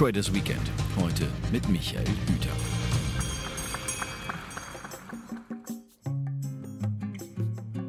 Traders Weekend. Heute mit Michael Hüter.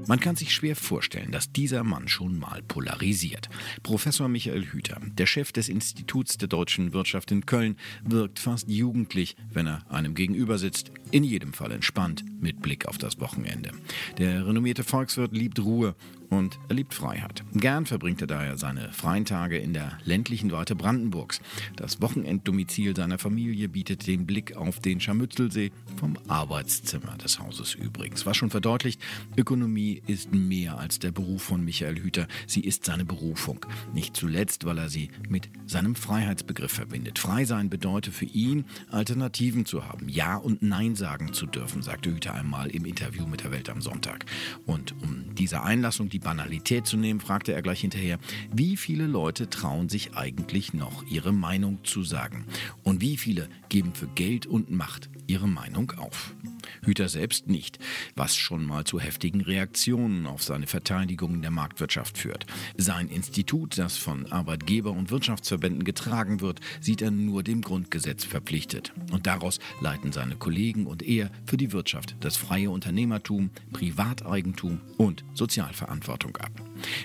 Man kann sich schwer vorstellen, dass dieser Mann schon mal polarisiert. Professor Michael Hüter, der Chef des Instituts der deutschen Wirtschaft in Köln, wirkt fast jugendlich, wenn er einem gegenüber sitzt, in jedem Fall entspannt mit Blick auf das Wochenende. Der renommierte Volkswirt liebt Ruhe und er liebt Freiheit. Gern verbringt er daher seine freien Tage in der ländlichen Weite Brandenburgs. Das Wochenenddomizil seiner Familie bietet den Blick auf den Scharmützelsee vom Arbeitszimmer des Hauses übrigens. Was schon verdeutlicht, Ökonomie ist mehr als der Beruf von Michael Hüter. Sie ist seine Berufung. Nicht zuletzt, weil er sie mit seinem Freiheitsbegriff verbindet. Frei sein bedeutet für ihn, Alternativen zu haben, Ja und Nein sagen zu dürfen, sagte Hüter einmal im Interview mit der Welt am Sonntag. Und um diese Einlassung, die Banalität zu nehmen, fragte er gleich hinterher, wie viele Leute trauen sich eigentlich noch, ihre Meinung zu sagen? Und wie viele geben für Geld und Macht ihre Meinung auf? Hüter selbst nicht, was schon mal zu heftigen Reaktionen auf seine Verteidigung der Marktwirtschaft führt. Sein Institut, das von Arbeitgeber- und Wirtschaftsverbänden getragen wird, sieht er nur dem Grundgesetz verpflichtet. Und daraus leiten seine Kollegen und er für die Wirtschaft das freie Unternehmertum, Privateigentum und Sozialverantwortung ab.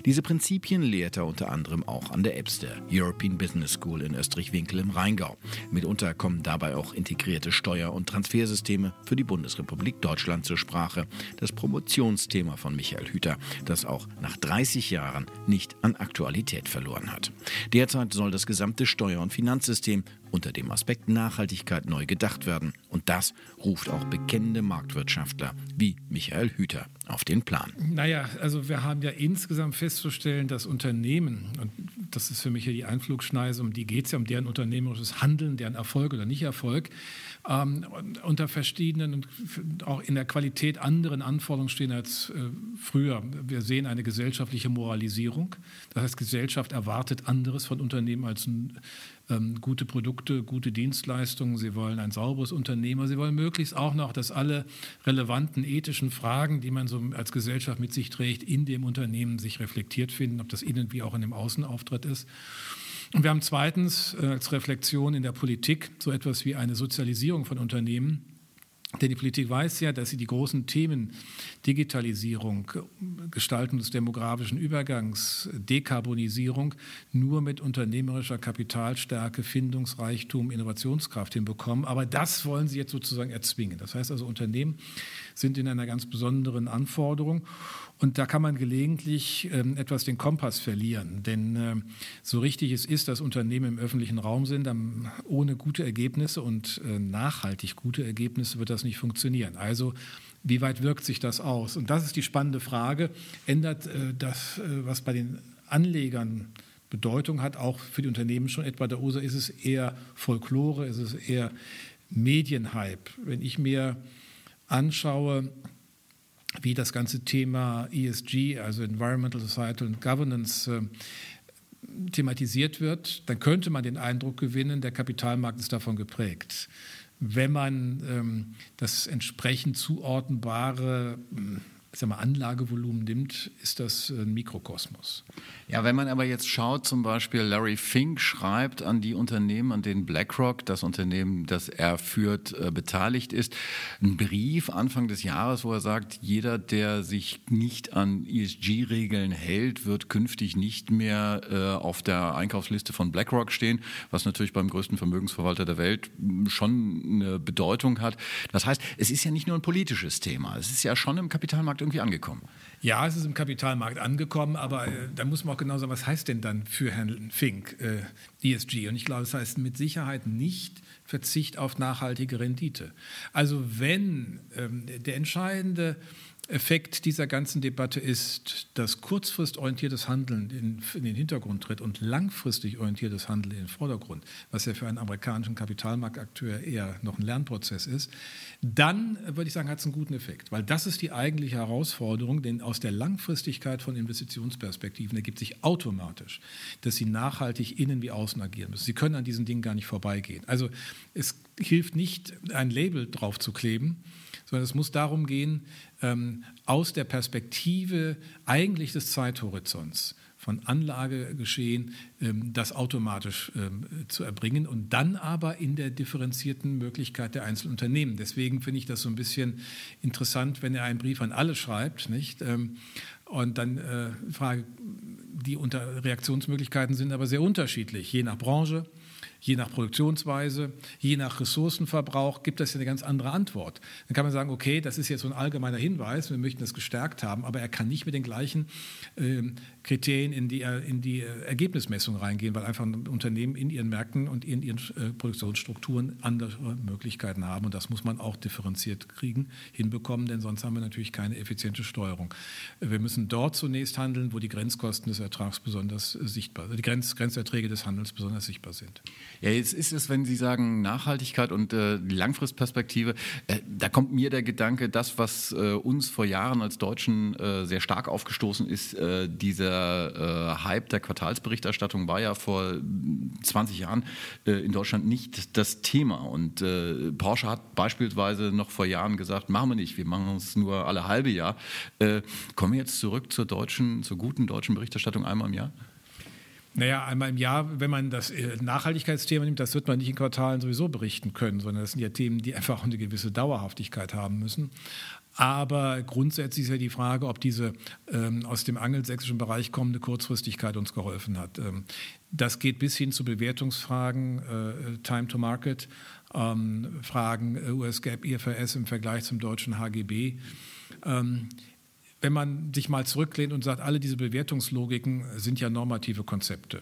Diese Prinzipien lehrt er unter anderem auch an der EBS, der European Business School in Österreich-Winkel im Rheingau. Mitunter kommen dabei auch integrierte Steuer- und Transfersysteme für die Bundesrepublik Deutschland zur Sprache. Das Promotionsthema von Michael Hüter, das auch nach 30 Jahren nicht an Aktualität verloren hat. Derzeit soll das gesamte Steuer- und Finanzsystem unter dem Aspekt Nachhaltigkeit neu gedacht werden. Und das ruft auch bekennende Marktwirtschaftler wie Michael Hüter auf den Plan. Naja, also wir haben ja insgesamt festzustellen, dass Unternehmen, und das ist für mich ja die Einflugschneise, um die geht es ja, um deren unternehmerisches Handeln, deren Erfolg oder Nicht-Erfolg, ähm, unter verschiedenen und auch in der Qualität anderen Anforderungen stehen als äh, früher. Wir sehen eine gesellschaftliche Moralisierung. Das heißt, Gesellschaft erwartet anderes von Unternehmen als ein ähm, gute Produkte, gute Dienstleistungen, sie wollen ein sauberes Unternehmer, sie wollen möglichst auch noch, dass alle relevanten ethischen Fragen, die man so als Gesellschaft mit sich trägt, in dem Unternehmen sich reflektiert finden, ob das innen wie auch in dem Außenauftritt ist. Und wir haben zweitens äh, als Reflexion in der Politik so etwas wie eine Sozialisierung von Unternehmen denn die Politik weiß ja, dass sie die großen Themen Digitalisierung, Gestaltung des demografischen Übergangs, Dekarbonisierung nur mit unternehmerischer Kapitalstärke, Findungsreichtum, Innovationskraft hinbekommen. Aber das wollen sie jetzt sozusagen erzwingen. Das heißt also, Unternehmen sind in einer ganz besonderen Anforderung. Und da kann man gelegentlich ähm, etwas den Kompass verlieren. Denn äh, so richtig es ist, dass Unternehmen im öffentlichen Raum sind, ohne gute Ergebnisse und äh, nachhaltig gute Ergebnisse wird das nicht funktionieren. Also wie weit wirkt sich das aus? Und das ist die spannende Frage. Ändert äh, das, äh, was bei den Anlegern Bedeutung hat, auch für die Unternehmen schon etwa der Ursache? Ist es eher Folklore? Ist es eher Medienhype? Wenn ich mir anschaue, wie das ganze Thema ESG, also Environmental, Societal and Governance, äh, thematisiert wird, dann könnte man den Eindruck gewinnen, der Kapitalmarkt ist davon geprägt. Wenn man ähm, das entsprechend zuordnbare ich sag mal, Anlagevolumen nimmt, ist das ein Mikrokosmos. Ja, wenn man aber jetzt schaut, zum Beispiel Larry Fink schreibt an die Unternehmen, an denen BlackRock, das Unternehmen, das er führt, äh, beteiligt ist, einen Brief Anfang des Jahres, wo er sagt, jeder, der sich nicht an ESG-Regeln hält, wird künftig nicht mehr äh, auf der Einkaufsliste von BlackRock stehen, was natürlich beim größten Vermögensverwalter der Welt schon eine Bedeutung hat. Das heißt, es ist ja nicht nur ein politisches Thema, es ist ja schon im Kapitalmarkt irgendwie angekommen. Ja, es ist im Kapitalmarkt angekommen, aber äh, da muss man auch genau sagen, was heißt denn dann für Herrn Fink äh, ESG? Und ich glaube, es das heißt mit Sicherheit nicht Verzicht auf nachhaltige Rendite. Also wenn ähm, der entscheidende Effekt dieser ganzen Debatte ist, dass kurzfristorientiertes Handeln in, in, den Hintergrund tritt und langfristig orientiertes Handeln in den Vordergrund, was ja für einen amerikanischen Kapitalmarktakteur eher noch ein Lernprozess ist, dann würde ich sagen, hat es einen guten Effekt. Weil das ist die eigentliche Herausforderung, denn aus der Langfristigkeit von Investitionsperspektiven ergibt sich automatisch, dass sie nachhaltig innen wie außen agieren müssen. Sie können an diesen Dingen gar nicht vorbeigehen. Also es hilft nicht, ein Label drauf zu kleben, sondern es muss darum gehen, ähm, aus der Perspektive eigentlich des Zeithorizonts von Anlagegeschehen, ähm, das automatisch ähm, zu erbringen und dann aber in der differenzierten Möglichkeit der einzelnen Unternehmen. Deswegen finde ich das so ein bisschen interessant, wenn er einen Brief an alle schreibt, nicht? Ähm, und dann äh, Frage, die unter Reaktionsmöglichkeiten sind aber sehr unterschiedlich, je nach Branche, Je nach Produktionsweise, je nach Ressourcenverbrauch gibt es ja eine ganz andere Antwort. Dann kann man sagen, okay, das ist jetzt so ein allgemeiner Hinweis, wir möchten das gestärkt haben, aber er kann nicht mit den gleichen äh, Kriterien in die, in die äh, Ergebnismessung reingehen, weil einfach Unternehmen in ihren Märkten und in ihren äh, Produktionsstrukturen andere Möglichkeiten haben. Und das muss man auch differenziert kriegen, hinbekommen, denn sonst haben wir natürlich keine effiziente Steuerung. Wir müssen dort zunächst handeln, wo die Grenzkosten des Ertrags besonders sichtbar, die Grenz, Grenzerträge des Handels besonders sichtbar sind. Ja, jetzt ist es, wenn Sie sagen Nachhaltigkeit und äh, Langfristperspektive, äh, da kommt mir der Gedanke, das, was äh, uns vor Jahren als Deutschen äh, sehr stark aufgestoßen ist, äh, dieser äh, Hype der Quartalsberichterstattung war ja vor 20 Jahren in Deutschland nicht das Thema. Und Porsche hat beispielsweise noch vor Jahren gesagt, machen wir nicht, wir machen es nur alle halbe Jahr. kommen wir jetzt zurück zur deutschen, zur guten deutschen Berichterstattung einmal im Jahr? Naja, einmal im Jahr, wenn man das äh, Nachhaltigkeitsthema nimmt, das wird man nicht in Quartalen sowieso berichten können, sondern das sind ja Themen, die einfach eine gewisse Dauerhaftigkeit haben müssen. Aber grundsätzlich ist ja die Frage, ob diese ähm, aus dem angelsächsischen Bereich kommende Kurzfristigkeit uns geholfen hat. Ähm, das geht bis hin zu Bewertungsfragen, äh, Time to Market, ähm, Fragen äh, US-GAAP, IFRS im Vergleich zum deutschen HGB. Wenn man sich mal zurücklehnt und sagt, alle diese Bewertungslogiken sind ja normative Konzepte.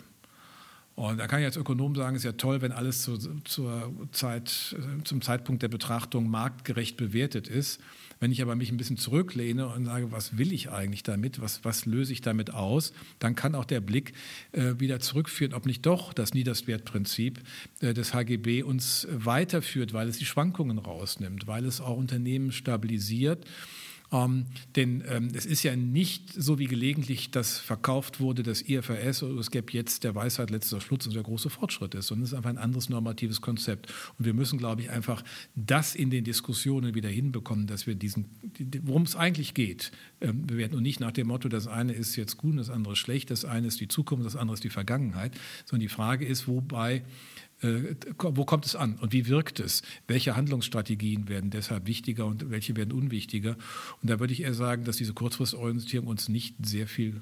Und da kann ich als Ökonom sagen, es ist ja toll, wenn alles zu, zur Zeit, zum Zeitpunkt der Betrachtung marktgerecht bewertet ist. Wenn ich aber mich ein bisschen zurücklehne und sage, was will ich eigentlich damit, was, was löse ich damit aus, dann kann auch der Blick äh, wieder zurückführen, ob nicht doch das Niederstwertprinzip äh, des HGB uns weiterführt, weil es die Schwankungen rausnimmt, weil es auch Unternehmen stabilisiert ähm, denn ähm, es ist ja nicht so wie gelegentlich, dass verkauft wurde, dass IFRS oder es gäbe jetzt der Weisheit letzter Schluss und der große Fortschritt ist, sondern es ist einfach ein anderes normatives Konzept. Und wir müssen, glaube ich, einfach das in den Diskussionen wieder hinbekommen, dass wir diesen, worum es eigentlich geht, ähm, bewerten und nicht nach dem Motto, das eine ist jetzt gut und das andere schlecht, das eine ist die Zukunft, das andere ist die Vergangenheit, sondern die Frage ist, wobei wo kommt es an und wie wirkt es? Welche Handlungsstrategien werden deshalb wichtiger und welche werden unwichtiger? Und da würde ich eher sagen, dass diese Kurzfristorientierung uns nicht sehr viel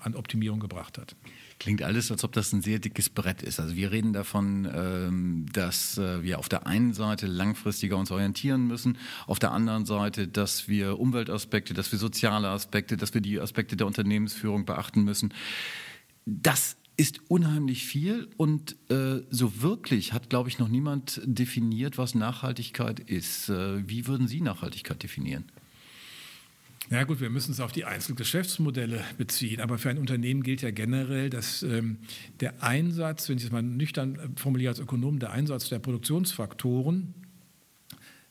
an Optimierung gebracht hat. Klingt alles, als ob das ein sehr dickes Brett ist. Also wir reden davon, ähm, dass äh, wir auf der einen Seite langfristiger uns orientieren müssen, auf der anderen Seite, dass wir Umweltaspekte, dass wir soziale Aspekte, dass wir die Aspekte der Unternehmensführung beachten müssen. Das ist unheimlich viel und äh, so wirklich hat, glaube ich, noch niemand definiert, was Nachhaltigkeit ist. Äh, wie würden Sie Nachhaltigkeit definieren? Ja gut, wir müssen es auf die einzelnen Geschäftsmodelle beziehen, aber für ein Unternehmen gilt ja generell, dass ähm, der Einsatz, wenn ich es mal nüchtern äh, formuliere als Ökonom, der Einsatz der Produktionsfaktoren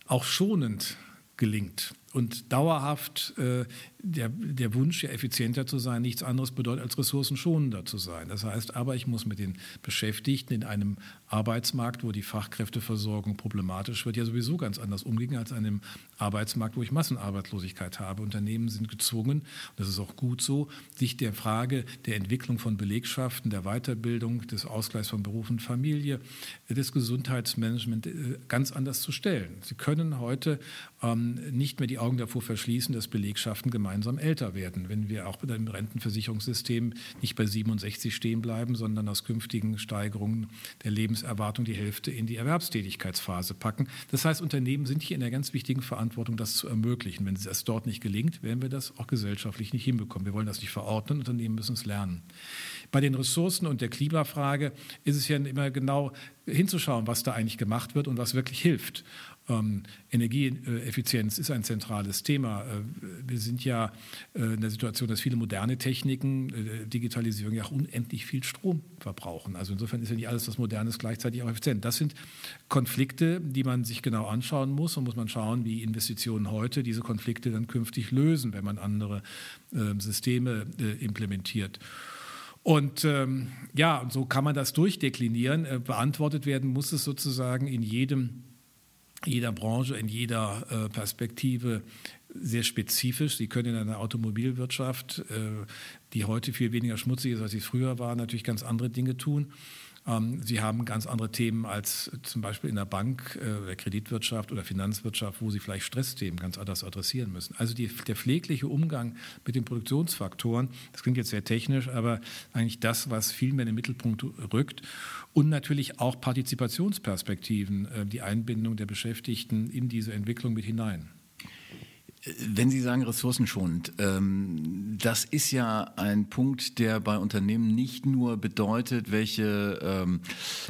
auch schonend gelingt und dauerhaft äh, der, der Wunsch, ja effizienter zu sein, nichts anderes bedeutet, als ressourcenschonender zu sein. Das heißt aber, ich muss mit den Beschäftigten in einem Arbeitsmarkt, wo die Fachkräfteversorgung problematisch wird, ja sowieso ganz anders umgehen als einem Arbeitsmarkt, wo ich Massenarbeitslosigkeit habe. Unternehmen sind gezwungen, und das ist auch gut so, sich der Frage der Entwicklung von Belegschaften, der Weiterbildung, des Ausgleichs von Beruf und Familie, des Gesundheitsmanagements äh, ganz anders zu stellen. Sie können heute ähm, nicht mehr die Augen davor verschließen, dass Belegschaften gemeinsam älter werden. Wenn wir auch einem Rentenversicherungssystem nicht bei 67 stehen bleiben, sondern aus künftigen Steigerungen der Lebenserwartung die Hälfte in die Erwerbstätigkeitsphase packen. Das heißt, Unternehmen sind hier in der ganz wichtigen Verantwortung, das zu ermöglichen. Wenn es dort nicht gelingt, werden wir das auch gesellschaftlich nicht hinbekommen. Wir wollen das nicht verordnen, Unternehmen müssen es lernen. Bei den Ressourcen und der Klimafrage ist es ja immer genau hinzuschauen, was da eigentlich gemacht wird und was wirklich hilft. Ähm, Energieeffizienz ist ein zentrales Thema. Äh, wir sind ja äh, in der Situation, dass viele moderne Techniken, äh, Digitalisierung ja auch unendlich viel Strom verbrauchen. Also insofern ist ja nicht alles, was modern ist, gleichzeitig auch effizient. Das sind Konflikte, die man sich genau anschauen muss und muss man schauen, wie Investitionen heute diese Konflikte dann künftig lösen, wenn man andere äh, Systeme äh, implementiert. Und ähm, ja, so kann man das durchdeklinieren. Äh, beantwortet werden muss es sozusagen in jedem jeder Branche, in jeder äh, Perspektive sehr spezifisch. Sie können in einer Automobilwirtschaft, äh, die heute viel weniger schmutzig ist, als sie früher war, natürlich ganz andere Dinge tun. Ähm, sie haben ganz andere Themen als zum Beispiel in der Bank, äh, der Kreditwirtschaft oder Finanzwirtschaft, wo sie vielleicht Stressthemen ganz anders adressieren müssen. Also die, der pflegliche Umgang mit den Produktionsfaktoren, das klingt jetzt sehr technisch, aber eigentlich das, was viel mehr in den Mittelpunkt rückt. Und natürlich auch Partizipationsperspektiven, äh, die Einbindung der Beschäftigten in diese Entwicklung mit hinein. Wenn Sie sagen ressourcenschonend, ähm, das ist ja ein Punkt, der bei Unternehmen nicht nur bedeutet, welche ähm,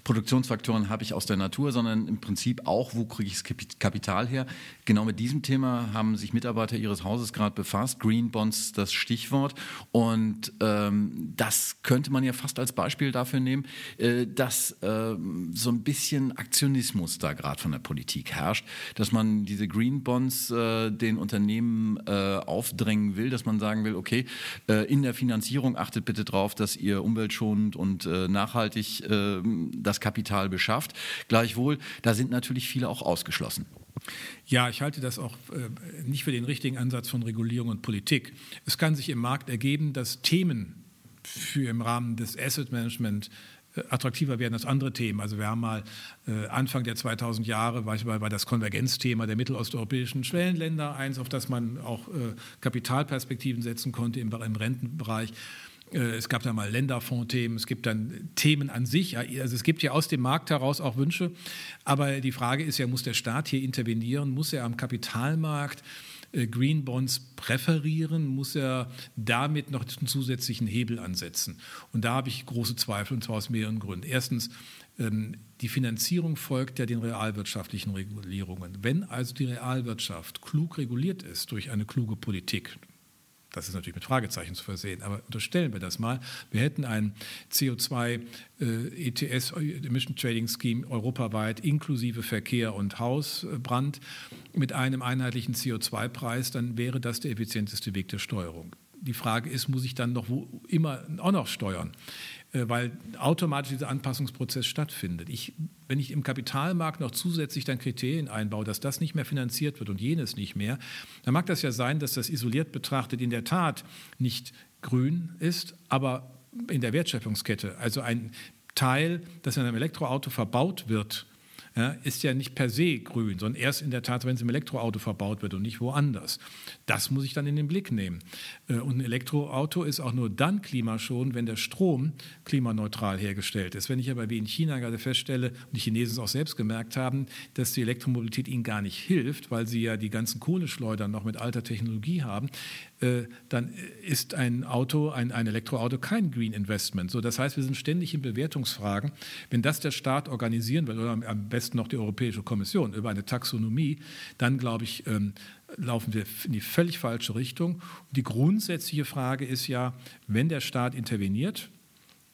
Produktionsfaktoren habe ich aus der Natur, sondern im Prinzip auch, wo kriege ich das Kapital her. Genau mit diesem Thema haben sich Mitarbeiter Ihres Hauses gerade befasst. Green Bonds, das Stichwort. Und ähm, das könnte man ja fast als Beispiel dafür nehmen, äh, dass äh, so ein bisschen Aktionismus da gerade von der Politik herrscht, dass man diese Green Bonds äh, den Unternehmen äh, aufdrängen will, dass man sagen will, okay, äh, in der Finanzierung achtet bitte darauf, dass ihr umweltschonend und äh, nachhaltig äh, das Kapital beschafft. Gleichwohl, da sind natürlich viele auch ausgeschlossen. Ja, ich halte das auch äh, nicht für den richtigen Ansatz von Regulierung und Politik. Es kann sich im Markt ergeben, dass Themen für im Rahmen des Asset Management attraktiver werden als andere Themen. Also wir haben mal äh, Anfang der 2000 Jahre beispielsweise war das Konvergenzthema der mittelosteuropäischen Schwellenländer eins, auf das man auch äh, Kapitalperspektiven setzen konnte im Rentenbereich. Äh, es gab da mal Länderfondsthemen, es gibt dann Themen an sich. Also es gibt ja aus dem Markt heraus auch Wünsche. Aber die Frage ist ja, muss der Staat hier intervenieren? Muss er am Kapitalmarkt äh, Green Bonds präferieren, muss er damit noch einen zusätzlichen Hebel ansetzen. Und da habe ich große Zweifel, und zwar aus mehreren Gründen. Erstens, ähm, die Finanzierung folgt ja den realwirtschaftlichen Regulierungen. Wenn also die Realwirtschaft klug reguliert ist durch eine kluge Politik, das ist natürlich mit Fragezeichen zu versehen, aber unterstellen wir das mal. Wir hätten ein CO2-ETS, äh, Emission Trading Scheme, europaweit inklusive Verkehr und Hausbrand mit einem einheitlichen CO2-Preis, dann wäre das der effizienteste Weg der Steuerung. Die Frage ist, muss ich dann noch wo immer auch noch steuern? Äh, weil automatisch dieser Anpassungsprozess stattfindet. Ich, wenn ich im Kapitalmarkt noch zusätzlich dann Kriterien einbaue, dass das nicht mehr finanziert wird und jenes nicht mehr, dann mag das ja sein, dass das isoliert betrachtet in der Tat nicht grün ist, aber in der Wertschöpfungskette, also ein Teil, das in einem Elektroauto verbaut wird, ja, ist ja nicht per se grün, sondern erst in der Tat, wenn es im Elektroauto verbaut wird und nicht woanders. Das muss ich dann in den Blick nehmen. Äh, und ein Elektroauto ist auch nur dann klimaschonend, wenn der Strom klimaneutral hergestellt ist. Wenn ich aber wie in China gerade feststelle, und die Chinesen es auch selbst gemerkt haben, dass die Elektromobilität ihnen gar nicht hilft, weil sie ja die ganzen Kohleschleudern noch mit alter Technologie haben, äh, dann ist ein Auto, ein, ein Elektroauto kein Green Investment. So, das heißt, wir sind ständig in Bewertungsfragen. Wenn das der Staat organisieren will, oder am besten noch die Europäische Kommission über eine Taxonomie, dann glaube ich, ähm, laufen wir in die völlig falsche Richtung. Die grundsätzliche Frage ist ja, wenn der Staat interveniert,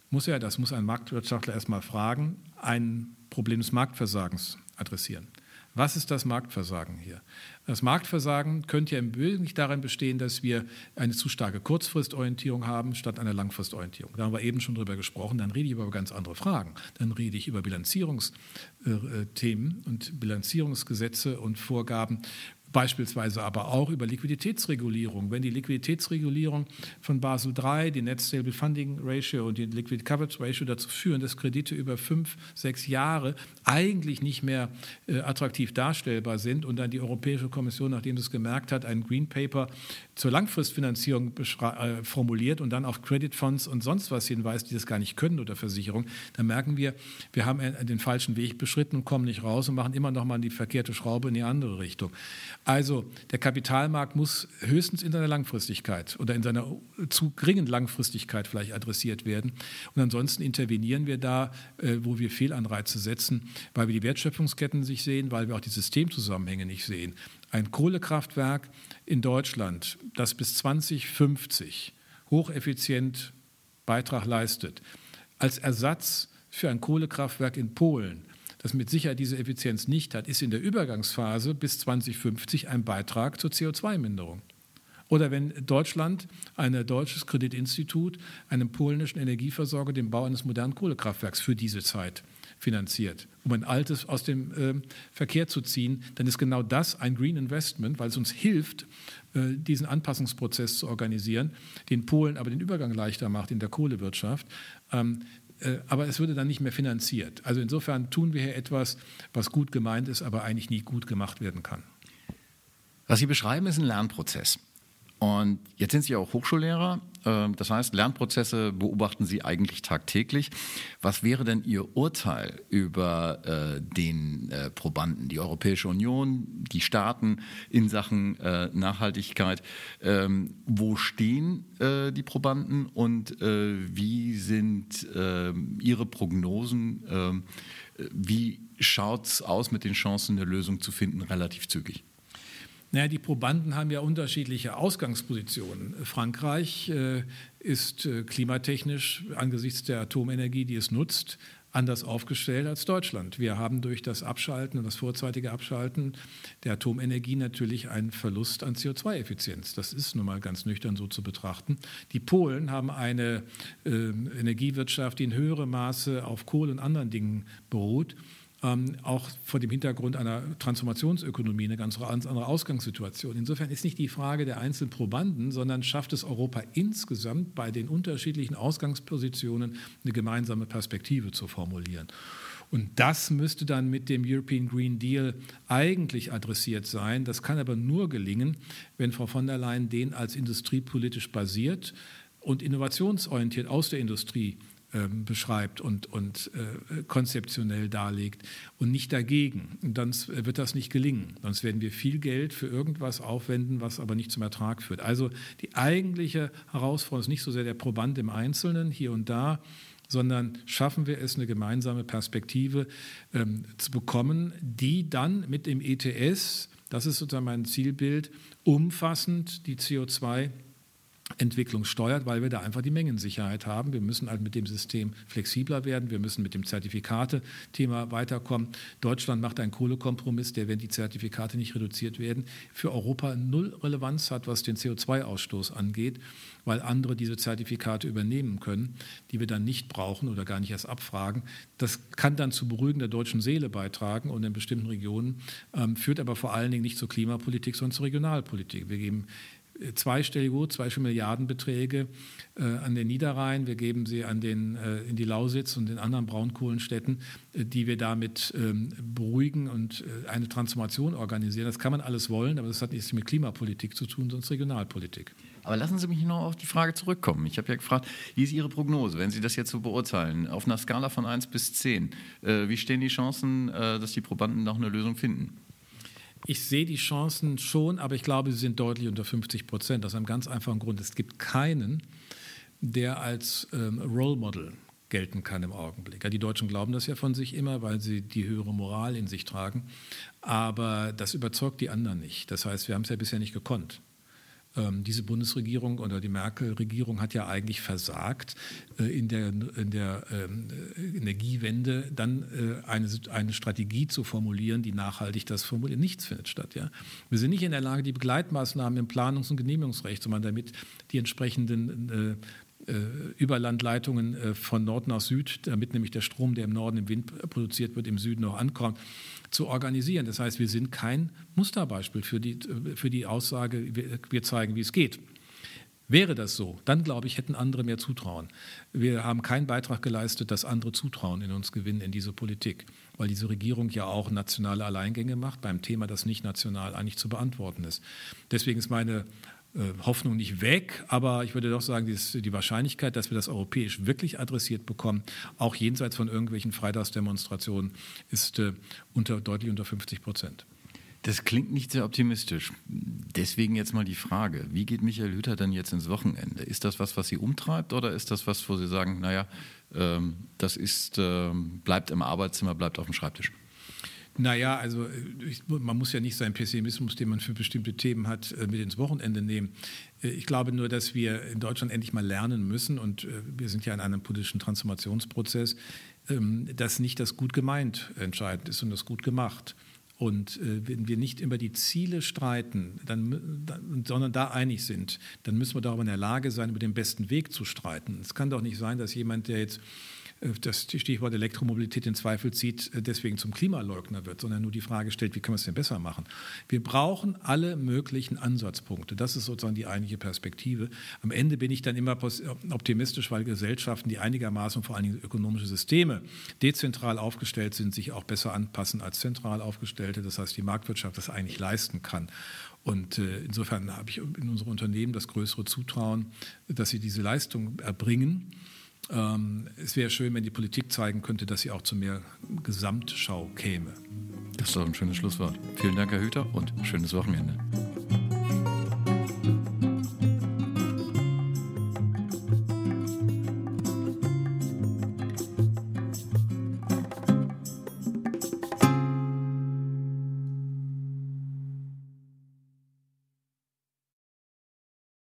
muss er, das muss ein Marktwirtschaftler erstmal fragen, ein Problem des Marktversagens adressieren. Was ist das Marktversagen hier? Das Marktversagen könnte ja im Wesentlichen darin bestehen, dass wir eine zu starke Kurzfristorientierung haben statt einer Langfristorientierung. Da haben wir eben schon drüber gesprochen. Dann rede ich über ganz andere Fragen. Dann rede ich über Bilanzierungsthemen und Bilanzierungsgesetze und Vorgaben Beispielsweise aber auch über Liquiditätsregulierung. Wenn die Liquiditätsregulierung von Basel III, die Net Stable Funding Ratio und die Liquid Coverage Ratio dazu führen, dass Kredite über fünf, sechs Jahre eigentlich nicht mehr äh, attraktiv darstellbar sind und dann die Europäische Kommission, nachdem sie es gemerkt hat, ein Green Paper zur Langfristfinanzierung äh, formuliert und dann auf Credit Funds und sonst was hinweist, die das gar nicht können oder Versicherung, dann merken wir, wir haben den falschen Weg beschritten und kommen nicht raus und machen immer noch mal die verkehrte Schraube in die andere Richtung. Also der Kapitalmarkt muss höchstens in seiner Langfristigkeit oder in seiner zu geringen Langfristigkeit vielleicht adressiert werden. Und ansonsten intervenieren wir da, äh, wo wir Fehlanreize setzen, weil wir die Wertschöpfungsketten nicht sehen, weil wir auch die Systemzusammenhänge nicht sehen. Ein Kohlekraftwerk in Deutschland, das bis 2050 hocheffizient Beitrag leistet, als Ersatz für ein Kohlekraftwerk in Polen das mit Sicherheit diese Effizienz nicht hat, ist in der Übergangsphase bis 2050 ein Beitrag zur CO2-Minderung. Oder wenn Deutschland, ein deutsches Kreditinstitut, einem polnischen Energieversorger den Bau eines modernen Kohlekraftwerks für diese Zeit finanziert, um ein altes aus dem äh, Verkehr zu ziehen, dann ist genau das ein Green Investment, weil es uns hilft, äh, diesen Anpassungsprozess zu organisieren, den Polen aber den Übergang leichter macht in der Kohlewirtschaft. Ähm, äh, aber es würde dann nicht mehr finanziert. Also insofern tun wir hier etwas, was gut gemeint ist, aber eigentlich nie gut gemacht werden kann. Was Sie beschreiben, ist ein Lernprozess. Und jetzt sind Sie auch Hochschullehrer. Ähm, das heißt, Lernprozesse beobachten Sie eigentlich tagtäglich. Was wäre denn Ihr Urteil über äh, den äh, Probanden, die Europäische Union, die Staaten in Sachen äh, Nachhaltigkeit? Ähm, wo stehen die Probanden und wie sind ähm, Ihre Prognosen? Wie schaut es aus mit den Chancen, eine Lösung zu finden, relativ zügig? Naja, die Probanden haben ja unterschiedliche Ausgangspositionen. Frankreich äh, ist äh, klimatechnisch angesichts der Atomenergie, die es nutzt, anders aufgestellt als Deutschland. Wir haben durch das Abschalten und das vorzeitige Abschalten der Atomenergie natürlich einen Verlust an CO2-Effizienz. Das ist nun mal ganz nüchtern so zu betrachten. Die Polen haben eine äh, Energiewirtschaft, die in höherem Maße auf Kohle und anderen Dingen beruht ähm, auch vor dem Hintergrund einer Transformationsökonomie eine ganz andere Ausgangssituation. Insofern ist nicht die Frage der einzelnen Probanden, sondern schafft es Europa insgesamt bei den unterschiedlichen Ausgangspositionen eine gemeinsame Perspektive zu formulieren. Und das müsste dann mit dem European Green Deal eigentlich adressiert sein. Das kann aber nur gelingen, wenn Frau von der Leyen den als industriepolitisch basiert und innovationsorientiert aus der Industrie beschreibt und, und äh, konzeptionell darlegt und nicht dagegen. Und dann wird das nicht gelingen. Sonst werden wir viel Geld für irgendwas aufwenden, was aber nicht zum Ertrag führt. Also die eigentliche Herausforderung ist nicht so sehr der Proband im Einzelnen hier und da, sondern schaffen wir es, eine gemeinsame Perspektive ähm, zu bekommen, die dann mit dem ETS, das ist sozusagen mein Zielbild, umfassend die CO2 Entwicklung steuert, weil wir da einfach die Mengensicherheit haben. Wir müssen halt mit dem System flexibler werden. Wir müssen mit dem Zertifikate-Thema weiterkommen. Deutschland macht einen Kohlekompromiss, der, wenn die Zertifikate nicht reduziert werden, für Europa null Relevanz hat, was den CO2-Ausstoß angeht, weil andere diese Zertifikate übernehmen können, die wir dann nicht brauchen oder gar nicht erst abfragen. Das kann dann zu Beruhigen der deutschen Seele beitragen und in bestimmten Regionen, ähm, führt aber vor allen Dingen nicht zur Klimapolitik, sondern zur Regionalpolitik. Wir geben zweistellige, zweistellige Milliardenbeträge äh, an den Niederrhein. Wir geben sie an den, äh, in die Lausitz und den anderen Braunkohlenstädten, äh, die wir damit ähm, beruhigen und äh, eine Transformation organisieren. Das kann man alles wollen, aber das hat nichts mit Klimapolitik zu tun, sondern Regionalpolitik. Aber lassen Sie mich noch auf die Frage zurückkommen. Ich habe ja gefragt, wie ist Ihre Prognose, wenn Sie das jetzt so beurteilen, auf einer Skala von 1 bis 10? Äh, wie stehen die Chancen, äh, dass die Probanden noch eine Lösung finden? Ich sehe die Chancen schon, aber ich glaube, sie sind deutlich unter 50 Prozent. Aus einem ganz einfachen Grund. Es gibt keinen, der als ähm, Role Model gelten kann im Augenblick. Ja, die Deutschen glauben das ja von sich immer, weil sie die höhere Moral in sich tragen. Aber das überzeugt die anderen nicht. Das heißt, wir haben es ja bisher nicht gekonnt. Ähm, diese Bundesregierung oder die Merkel-Regierung hat ja eigentlich versagt, äh, in der, in der ähm, Energiewende dann äh, eine, eine Strategie zu formulieren, die nachhaltig das formuliert. Nichts findet statt. Ja? Wir sind nicht in der Lage, die Begleitmaßnahmen im Planungs- und Genehmigungsrecht, sondern damit die entsprechenden äh, Überlandleitungen von Nord nach Süd, damit nämlich der Strom, der im Norden im Wind produziert wird, im Süden noch ankommt zu organisieren. Das heißt, wir sind kein Musterbeispiel für die, für die Aussage, wir zeigen, wie es geht. Wäre das so, dann glaube ich, hätten andere mehr Zutrauen. Wir haben keinen Beitrag geleistet, dass andere Zutrauen in uns gewinnen, in diese Politik, weil diese Regierung ja auch nationale Alleingänge macht beim Thema, das nicht national eigentlich zu beantworten ist. Deswegen ist meine äh, Hoffnung nicht weg, aber ich würde doch sagen, die Wahrscheinlichkeit, dass wir das europäisch wirklich adressiert bekommen, auch jenseits von irgendwelchen Freitagsdemonstrationen, ist äh, unter, deutlich unter 50 Prozent. Das klingt nicht sehr optimistisch. Deswegen jetzt mal die Frage, wie geht Michael Hüter denn jetzt ins Wochenende? Ist das was, was Sie umtreibt oder ist das was, wo Sie sagen, naja, ähm, das ist, ähm, bleibt im Arbeitszimmer, bleibt auf dem Schreibtisch? Naja, also ich, man muss ja nicht seinen Pessimismus, den man für bestimmte Themen hat, äh, mit ins Wochenende nehmen. Äh, ich glaube nur, dass wir in Deutschland endlich mal lernen müssen, und äh, wir sind ja in einem politischen Transformationsprozess, ähm, dass nicht das gut gemeint entscheidend ist, sondern das gut gemacht. Und wenn wir nicht über die Ziele streiten, dann, sondern da einig sind, dann müssen wir darüber in der Lage sein, über den besten Weg zu streiten. Es kann doch nicht sein, dass jemand, der jetzt das Stichwort Elektromobilität in Zweifel zieht, deswegen zum Klimaleugner wird, sondern nur die Frage stellt, wie können wir es denn besser machen? Wir brauchen alle möglichen Ansatzpunkte. Das ist sozusagen die eigentliche Perspektive. Am Ende bin ich dann immer optimistisch, weil Gesellschaften, die einigermaßen vor allen Dingen ökonomische Systeme dezentral aufgestellt sind, sich auch besser anpassen als zentral aufgestellte. Das heißt, die Marktwirtschaft das eigentlich leisten kann. Und äh, insofern habe ich in unsere Unternehmen das größere Zutrauen, dass sie diese Leistung erbringen. Ähm, es wäre schön, wenn die Politik zeigen könnte, dass sie auch zu mehr Gesamtschau käme. Das ist doch ein schönes Schlusswort. Vielen Dank, Herr Hüter, und schönes Wochenende.